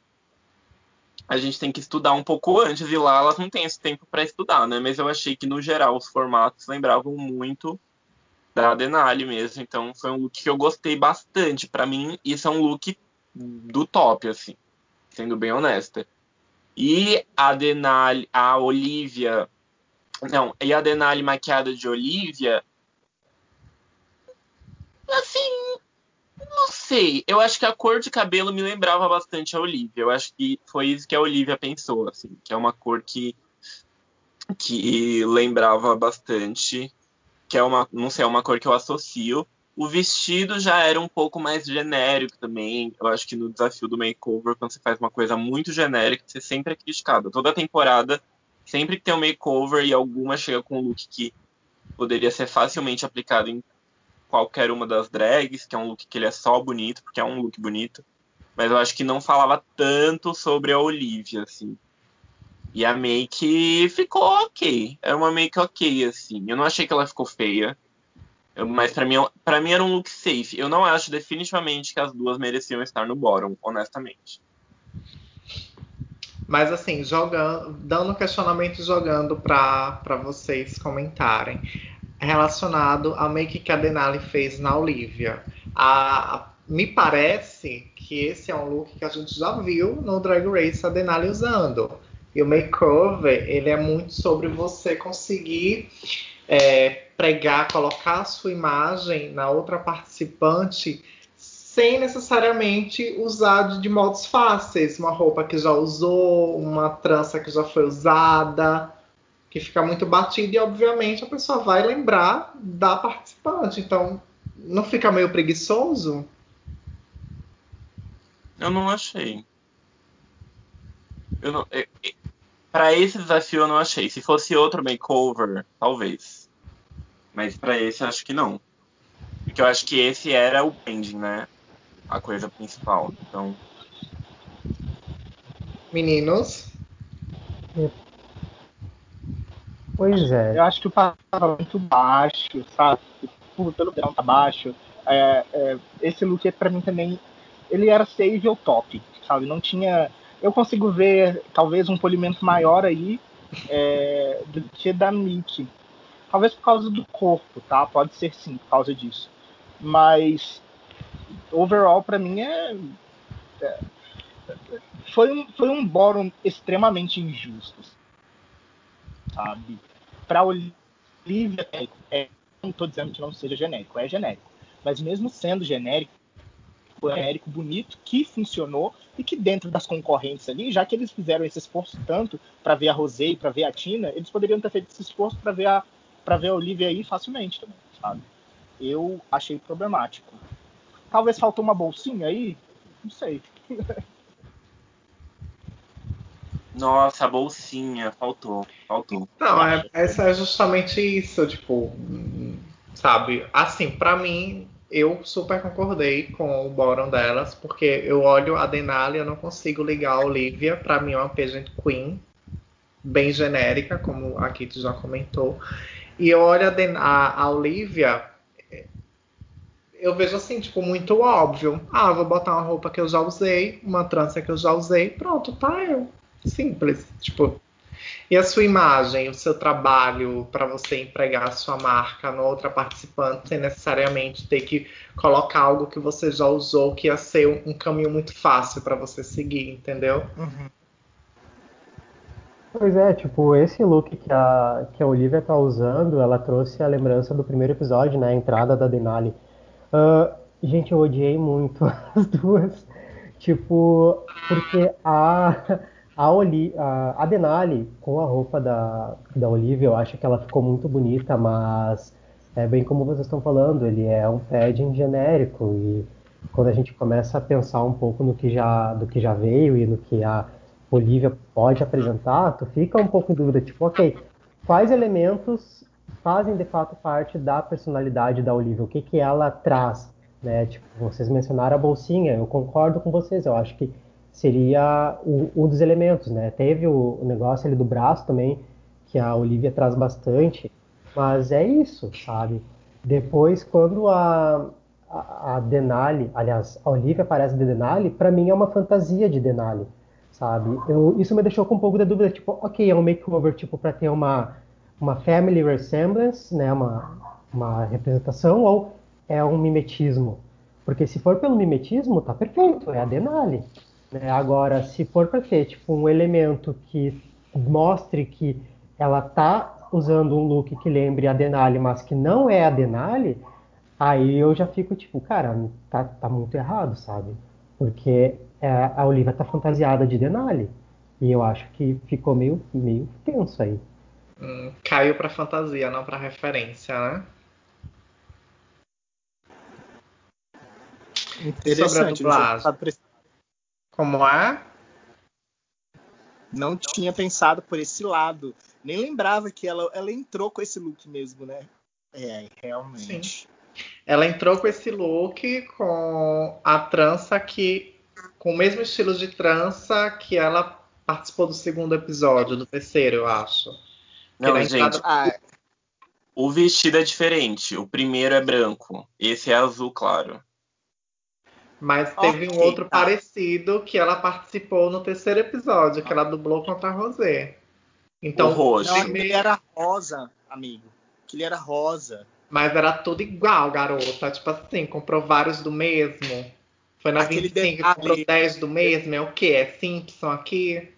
a gente tem que estudar um pouco antes e lá elas não têm esse tempo para estudar, né? Mas eu achei que no geral os formatos lembravam muito da Denali mesmo, então foi um look que eu gostei bastante. Para mim, isso é um look do top, assim, sendo bem honesta. E a Denali, a Olivia, não, e a Denali maquiada de Olivia, assim, não sei. Eu acho que a cor de cabelo me lembrava bastante a Olivia. Eu acho que foi isso que a Olivia pensou, assim, que é uma cor que que lembrava bastante, que é uma, não sei, é uma cor que eu associo. O vestido já era um pouco mais genérico também. Eu acho que no desafio do makeover, quando você faz uma coisa muito genérica, você sempre é criticado. Toda temporada, sempre que tem um makeover e alguma chega com um look que poderia ser facilmente aplicado em qualquer uma das drags, que é um look que ele é só bonito, porque é um look bonito. Mas eu acho que não falava tanto sobre a Olivia, assim. E a make ficou ok. É uma make ok, assim. Eu não achei que ela ficou feia. Eu, mas para mim, para mim era um look safe. Eu não acho definitivamente que as duas mereciam estar no bottom, honestamente. Mas assim, jogando, dando questionamento jogando para vocês comentarem relacionado ao make que a Denali fez na Olivia. A, a, me parece que esse é um look que a gente já viu no Drag Race a Denali usando. E o makeover, ele é muito sobre você conseguir é, pregar, colocar a sua imagem na outra participante sem necessariamente usar de, de modos fáceis. Uma roupa que já usou, uma trança que já foi usada que fica muito batido e obviamente a pessoa vai lembrar da participante. Então, não fica meio preguiçoso? Eu não achei. Eu não, para esse desafio eu não achei. Se fosse outro makeover, talvez. Mas para esse eu acho que não. Porque eu acho que esse era o pending, né? A coisa principal. Então. Meninos? Pois é. Eu acho que o padrão estava muito baixo, sabe? Pelo padrão tá baixo. É, é, esse look para mim também, ele era save ou top, sabe? Não tinha. Eu consigo ver talvez um polimento maior aí é, do que da Nick. Talvez por causa do corpo, tá? Pode ser sim, por causa disso. Mas overall para mim é, é foi um, foi um bórum extremamente injusto, sabe? Para Olivia, é, não estou dizendo que não seja genérico, é genérico. Mas mesmo sendo genérico, foi genérico bonito que funcionou e que dentro das concorrentes ali, já que eles fizeram esse esforço tanto para ver a Rosé e para ver a Tina, eles poderiam ter feito esse esforço para ver a para ver a Olivia aí facilmente também, sabe? Eu achei problemático. Talvez faltou uma bolsinha aí, não sei. Nossa, a bolsinha, faltou, faltou. Não, é, essa é justamente isso, tipo, sabe? Assim, para mim, eu super concordei com o bórum delas, porque eu olho a Denali, eu não consigo ligar a Olivia, para mim é uma pageant queen, bem genérica, como a Kitty já comentou. E eu olho a, Den a, a Olivia, eu vejo assim, tipo, muito óbvio. Ah, vou botar uma roupa que eu já usei, uma trança que eu já usei, pronto, tá eu. Simples. Tipo, e a sua imagem, o seu trabalho para você empregar a sua marca na outra participante sem necessariamente ter que colocar algo que você já usou, que ia ser um, um caminho muito fácil para você seguir, entendeu? Uhum. Pois é, tipo, esse look que a, que a Olivia tá usando, ela trouxe a lembrança do primeiro episódio, né? A entrada da Denali. Uh, gente, eu odiei muito as duas. Tipo, porque a, a, Oli, a, a Denali, com a roupa da, da Olivia, eu acho que ela ficou muito bonita, mas é bem como vocês estão falando, ele é um padding genérico e quando a gente começa a pensar um pouco no que já, do que já veio e no que a Olivia pode apresentar, tu fica um pouco em dúvida, tipo, ok, quais elementos fazem de fato parte da personalidade da Olivia, o que que ela traz, né? Tipo, vocês mencionaram a bolsinha, eu concordo com vocês, eu acho que seria um, dos elementos, né? Teve o, o, negócio ali do braço também, que a Olivia traz bastante, mas é isso, sabe? Depois, quando a, a, a Denali, aliás, a Olivia aparece de Denali, para mim é uma fantasia de Denali, sabe? Eu, isso me deixou com um pouco de dúvida, tipo, ok, é um makeover, tipo, para ter uma uma family resemblance, né, uma, uma representação, ou é um mimetismo? Porque se for pelo mimetismo, tá perfeito, é a Denali. Né? Agora, se for para ter tipo, um elemento que mostre que ela tá usando um look que lembre a Denali, mas que não é a Denali, aí eu já fico tipo, cara, tá, tá muito errado, sabe? Porque é, a Olivia tá fantasiada de Denali. E eu acho que ficou meio, meio tenso aí. Hum, caiu pra fantasia, não pra referência, né? Interessante. Sobre a dublagem. Como é? Não tinha pensado por esse lado. Nem lembrava que ela, ela entrou com esse look mesmo, né? É, realmente. Sim. Ela entrou com esse look com a trança que. com o mesmo estilo de trança que ela participou do segundo episódio, do terceiro, eu acho. Não, gente. Ah, o vestido é diferente. O primeiro é branco. Esse é azul claro. Mas teve okay, um outro tá. parecido que ela participou no terceiro episódio, que ela dublou contra a Rosé. Então, o roxo. Não, ele era rosa, amigo. Que ele era rosa. Mas era tudo igual, garota. Tipo assim, comprou vários do mesmo. Foi na Aquele 25 que comprou 10 do mesmo. É o quê? É Simpson aqui?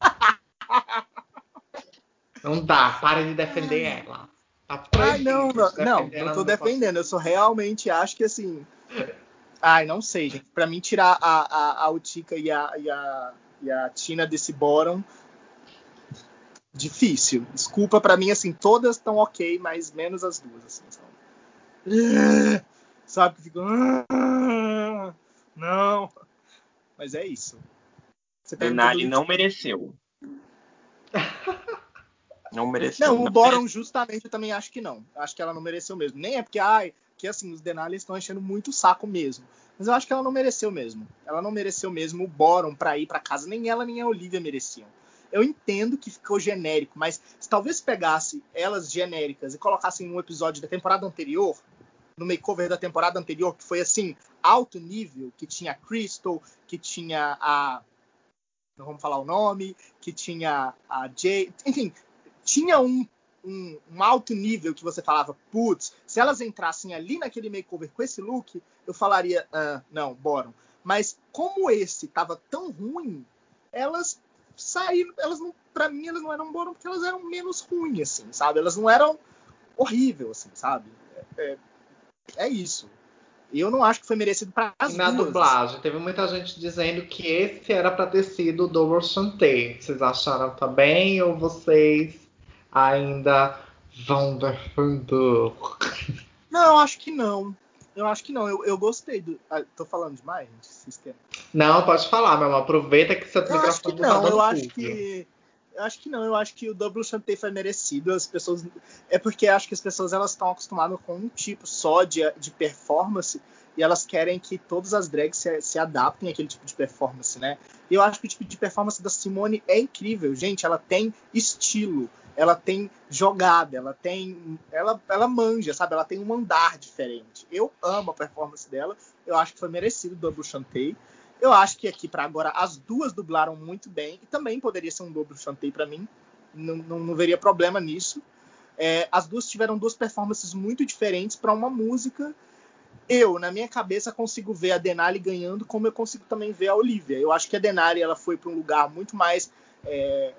Não dá, para de defender Ai. ela. Tá Ai, não, não, não, não tô defendendo. Eu só realmente acho que assim. Ai, não sei, gente. Pra mim, tirar a, a, a Utica e a, e, a, e a Tina desse bottom. Difícil. Desculpa, pra mim, assim, todas estão ok, mas menos as duas, assim, sabe? Sabe que ficam. Não. Mas é isso. Denali não mereceu. Não mereceu. Não, o Boron justamente eu também acho que não. Acho que ela não mereceu mesmo. Nem é porque, ai, que assim, os Denali estão enchendo muito o saco mesmo. Mas eu acho que ela não mereceu mesmo. Ela não mereceu mesmo o Boron pra ir pra casa. Nem ela nem a Olivia mereciam. Eu entendo que ficou genérico, mas se talvez pegasse elas genéricas e colocassem um episódio da temporada anterior, no makeover da temporada anterior, que foi assim, alto nível, que tinha a Crystal, que tinha a. Não vamos falar o nome, que tinha a Jay. Enfim, tinha um, um, um, alto nível que você falava, putz, se elas entrassem ali naquele makeover com esse look, eu falaria, ah, não, bora. Mas como esse tava tão ruim, elas saíram, elas não, pra mim, elas não eram boas porque elas eram menos ruins, assim, sabe? Elas não eram horrível, assim, sabe? É, é isso. E eu não acho que foi merecido para as Na duas. dublagem, teve muita gente dizendo que esse era para ter sido o Double Chantei. Vocês acharam também ou vocês ainda vão defender? Não, eu acho que não. Eu acho que não. Eu, eu gostei do. Ah, tô falando demais, gente. Sistema. Não, pode falar, meu amor. Aproveita que seu Eu acho que microfone tá não. Eu acho público. que. Eu acho que não. Eu acho que o Double Chantei foi merecido. As pessoas. É porque acho que as pessoas elas estão acostumadas com um tipo só de, de performance e elas querem que todas as drags se, se adaptem àquele tipo de performance, né? Eu acho que o tipo de performance da Simone é incrível, gente. Ela tem estilo, ela tem jogada, ela tem. Ela, ela manja, sabe? Ela tem um andar diferente. Eu amo a performance dela. Eu acho que foi merecido o Double Chantei. Eu acho que aqui para agora as duas dublaram muito bem e também poderia ser um Double Chantei para mim. Não, não, não veria problema nisso. É, as duas tiveram duas performances muito diferentes para uma música. Eu, na minha cabeça, consigo ver a Denali ganhando, como eu consigo também ver a Olivia. Eu acho que a Denali ela foi para um lugar muito mais é,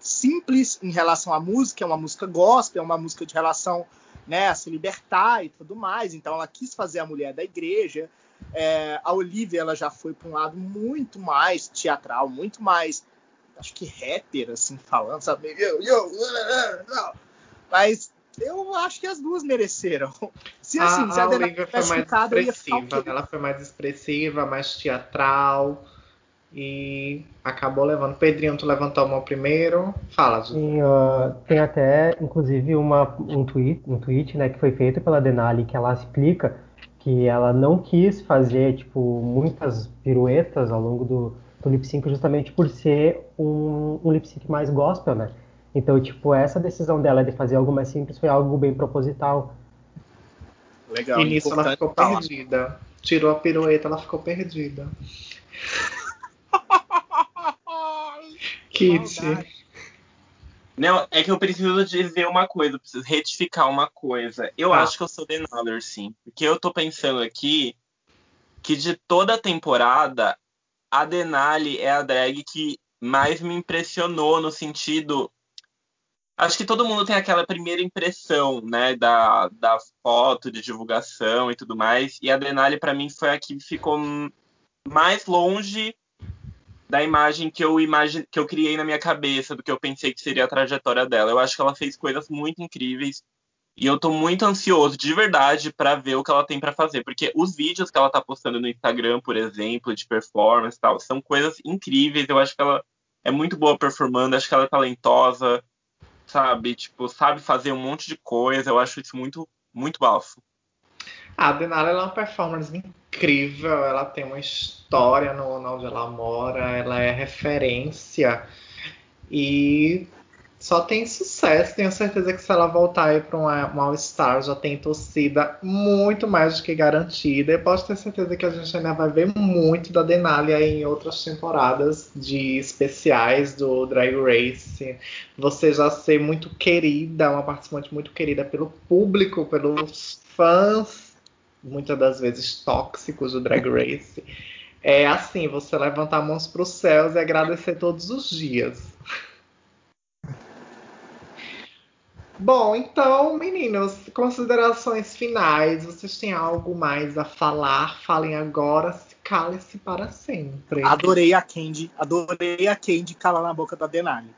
simples em relação à música, é uma música gospel, é uma música de relação né, a se libertar e tudo mais. Então ela quis fazer a mulher da igreja. É, a Olivia ela já foi para um lado muito mais teatral, muito mais, acho que rapper, assim, falando, sabe? Yo, mas eu acho que as duas mereceram. Se assim, a, se a, a Olivia foi mais eu expressiva. Ela foi mais expressiva, mais teatral. E acabou levando. Pedrinho, tu levantou a mão primeiro. Fala. Sim, ah, tem até, inclusive, uma, um tweet, um tweet, né, que foi feito pela Denali, que ela explica que ela não quis fazer, tipo, muitas piruetas ao longo do, do lip sync justamente por ser um, um lip sync mais gospel, né? Então, tipo, essa decisão dela de fazer algo mais simples foi algo bem proposital. Legal, E nisso ela ficou falar. perdida. Tirou a pirueta, ela ficou perdida. Kit. Não, é que eu preciso dizer uma coisa, eu preciso retificar uma coisa. Eu Ah. acho que eu sou Denali, sim. Porque eu tô pensando aqui que de toda a temporada, a Denali é a drag que mais me impressionou no sentido. Acho que todo mundo tem aquela primeira impressão, né, da, da foto de divulgação e tudo mais. E a Denali, pra mim, foi a que ficou mais longe da imagem que eu imagi- que eu criei na minha cabeça, do que eu pensei que seria a trajetória dela. Eu acho que ela fez coisas muito incríveis e eu tô muito ansioso de verdade pra ver o que ela tem pra fazer, porque os vídeos que ela tá postando no Instagram, por exemplo, de performance e tal, são coisas incríveis. Eu acho que ela é muito boa performando, acho que ela é talentosa, sabe? Tipo, sabe fazer um monte de coisa. Eu acho isso muito muito bafo. A Denali é uma performance incrível, ela tem uma história no, onde ela mora, ela é referência e só tem sucesso. Tenho certeza que se ela voltar aí para um, All-Star, já tem torcida muito mais do que garantida. E posso ter certeza que a gente ainda vai ver muito da Denali em outras temporadas de especiais do Drag Race. Você já ser muito querida, uma participante muito querida pelo público, pelos fãs muitas das vezes tóxicos do Drag Race. É assim, você levantar mãos para os céus e agradecer todos os dias. Bom, então, meninos, considerações finais. Vocês têm algo mais a falar? Falem agora, se cale-se para sempre. Adorei a Candy, adorei a Candy calar na boca da Denali.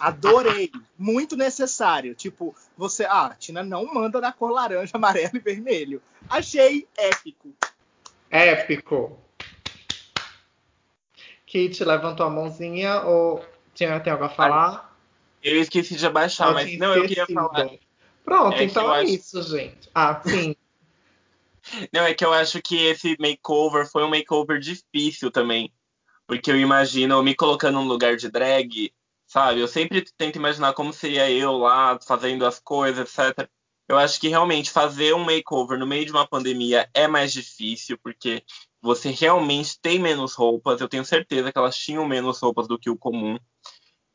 Adorei, muito necessário. Tipo, você, ah, Tina não manda na cor laranja, amarelo e vermelho. Achei épico. Épico. Kit levantou a mãozinha ou tinha, tem algo a falar? Eu esqueci de abaixar, Eu mas não, eu queria falar. Pronto, É então é acho- isso, gente. Ah, sim. Não, é que eu acho que esse makeover foi um makeover difícil também. Porque eu imagino eu me colocando num lugar de drag, sabe? Eu sempre tento imaginar como seria eu lá fazendo as coisas, etc. Eu acho que realmente fazer um makeover no meio de uma pandemia é mais difícil, porque você realmente tem menos roupas. Eu tenho certeza que elas tinham menos roupas do que o comum.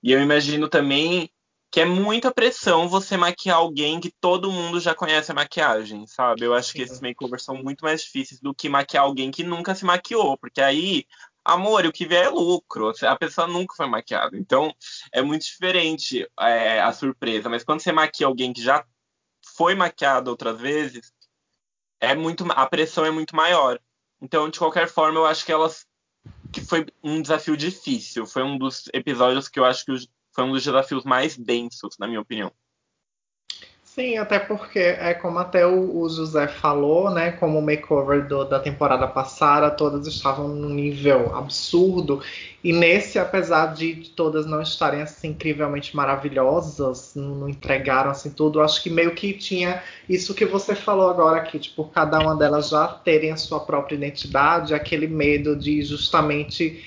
E eu imagino também que é muita pressão você maquiar alguém que todo mundo já conhece a maquiagem, sabe? Eu acho que esses makeovers são muito mais difíceis do que maquiar alguém que nunca se maquiou, porque aí Amor, o que vier é lucro. A pessoa nunca foi maquiada. Então, é muito diferente é, a surpresa. Mas quando você maquia alguém que já foi maquiado outras vezes, é muito a pressão é muito maior. Então, de qualquer forma, eu acho que elas que foi um desafio difícil. Foi um dos episódios que eu acho que foi um dos desafios mais densos, na minha opinião. Sim, até porque é como até o, o José falou, né? Como o makeover do, da temporada passada, todas estavam num nível absurdo. E nesse, apesar de, todas não estarem assim incrivelmente maravilhosas, não, entregaram assim tudo, acho que meio que tinha isso que você falou agora aqui, tipo, cada uma delas já terem a sua própria identidade, aquele medo de justamente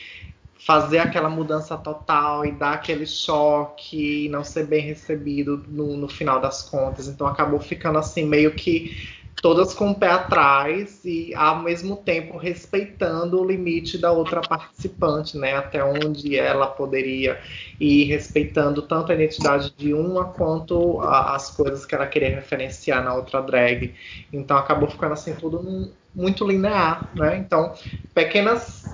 fazer aquela mudança total e dar aquele choque e não ser bem recebido no, no final das contas. Então acabou ficando assim meio que todas com o pé atrás e ao mesmo tempo respeitando o limite da outra participante, né? Até onde ela poderia ir respeitando tanto a identidade de uma quanto a, as coisas que ela queria referenciar na outra drag. Então acabou ficando assim tudo muito linear, né? Então pequenas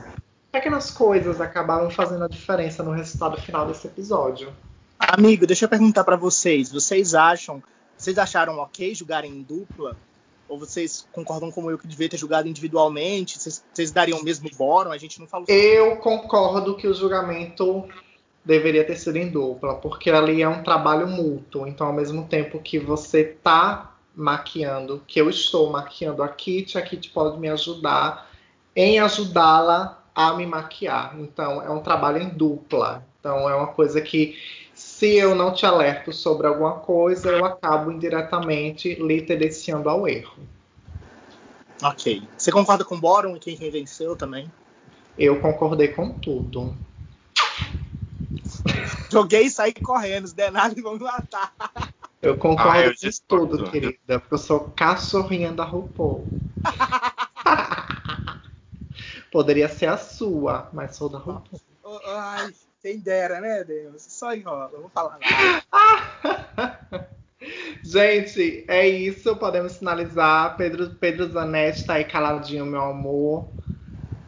pequenas coisas acabaram fazendo a diferença no resultado final desse episódio. Amigo, deixa eu perguntar para vocês. Vocês acham, vocês acharam ok julgarem em dupla? Ou vocês concordam como eu que devia ter julgado individualmente? Vocês, vocês dariam o mesmo bórum? A gente não falou sobre Eu concordo que o julgamento deveria ter sido em dupla, porque ali é um trabalho mútuo. Então, ao mesmo tempo que você tá maquiando, que eu estou maquiando a Kit, a Kit pode me ajudar em ajudá-la a me maquiar. Então, é um trabalho em dupla. Então, é uma coisa que, se eu não te alerto sobre alguma coisa, eu acabo indiretamente lhe tendenciando ao erro. Ok. Você concorda com o Boron e quem, quem venceu também? Eu concordei com tudo. Joguei e saí correndo, os denados vão matar. Eu concordo ah, eu com tudo, querida, porque eu sou cachorrinha da RuPaul. Poderia ser a sua, mas sou da RuPaul. Ai, quem dera, né, Deus? Só enrola, não vou falar nada. Gente, é isso. Podemos finalizar. Pedro, Pedro Zanetti tá aí caladinho, meu amor.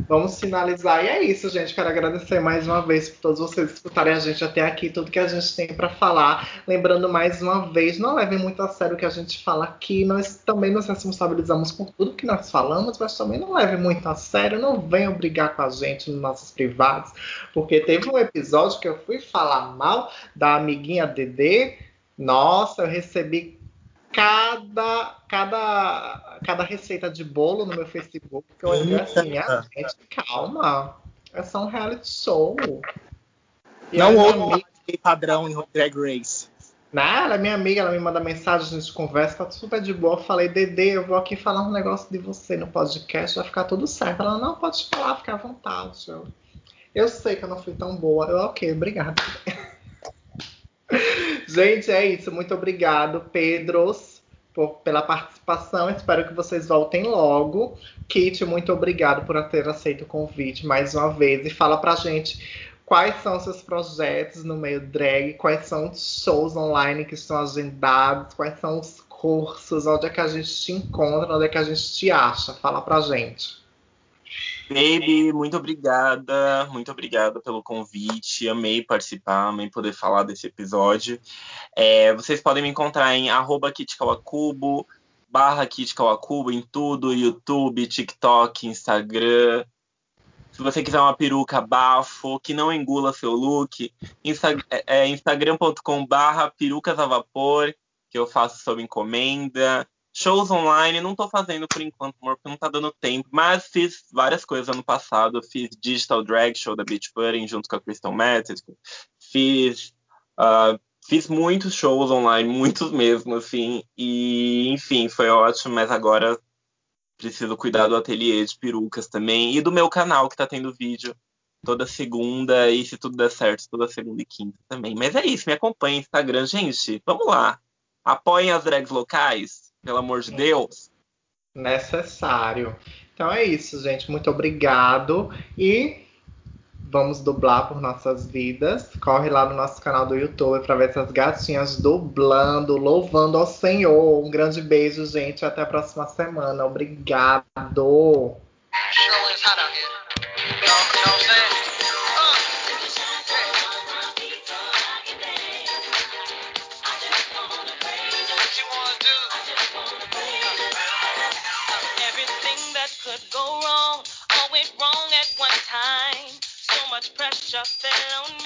Vamos finalizar. E é isso, gente. Quero agradecer mais uma vez por todos vocês escutarem a gente até aqui, tudo que a gente tem para falar. Lembrando mais uma vez, não levem muito a sério o que a gente fala aqui. Nós também nos responsabilizamos por tudo que nós falamos, mas também não levem muito a sério. Não venham brigar com a gente nos nossos privados, porque teve um episódio que eu fui falar mal da amiguinha Dedê. Nossa, eu recebi cada, cada, cada receita de bolo no meu Facebook. Que eu olhei assim, ah, gente, calma. É só um reality show. E não houve padrão em Drag Race. Não, ela é minha amiga, ela me manda mensagem, a gente conversa, tá super de boa. Eu falei, Dede, eu vou aqui falar um negócio de você no podcast, vai ficar tudo certo. Ela, não, pode falar, fica à vontade. Eu, eu sei que eu não fui tão boa. Eu, ok, obrigada. Gente, é isso. Muito obrigado, Pedros, por, pela participação. Espero que vocês voltem logo. Kit, muito obrigado por ter aceito o convite mais uma vez. E fala pra gente quais são seus projetos no meio drag, quais são os shows online que estão agendados, quais são os cursos, onde é que a gente te encontra, onde é que a gente te acha. Fala pra gente. Baby, muito obrigada, muito obrigada pelo convite. Amei participar, amei poder falar desse episódio. É, vocês podem me encontrar em arroba kitkawakubo, barra kitkawakubo em tudo, YouTube, TikTok, Instagram. Se você quiser uma peruca bafo, que não engula seu look, insta é, é instagram.com barra perucas a vapor, que eu faço sob encomenda. Shows online, não tô fazendo por enquanto, amor, porque não tá dando tempo. Mas fiz várias coisas ano passado. Fiz Digital Drag Show da Beach Pudding junto com a Crystal Method. Fiz, uh, fiz muitos shows online, muitos mesmo, assim. E, enfim, foi ótimo. Mas agora preciso cuidar do ateliê de perucas também. E do meu canal, que tá tendo vídeo toda segunda. E se tudo der certo, toda segunda e quinta também. Mas é isso, me acompanhe no Instagram. Gente, vamos lá. Apoiem as drags locais pelo amor de Deus. Necessário. Então é isso, gente. Muito obrigado. E vamos dublar por nossas vidas. Corre lá no nosso canal do YouTube para ver essas gatinhas dublando, louvando ao Senhor. Um grande beijo, gente. Até a próxima semana. Obrigado. Time. So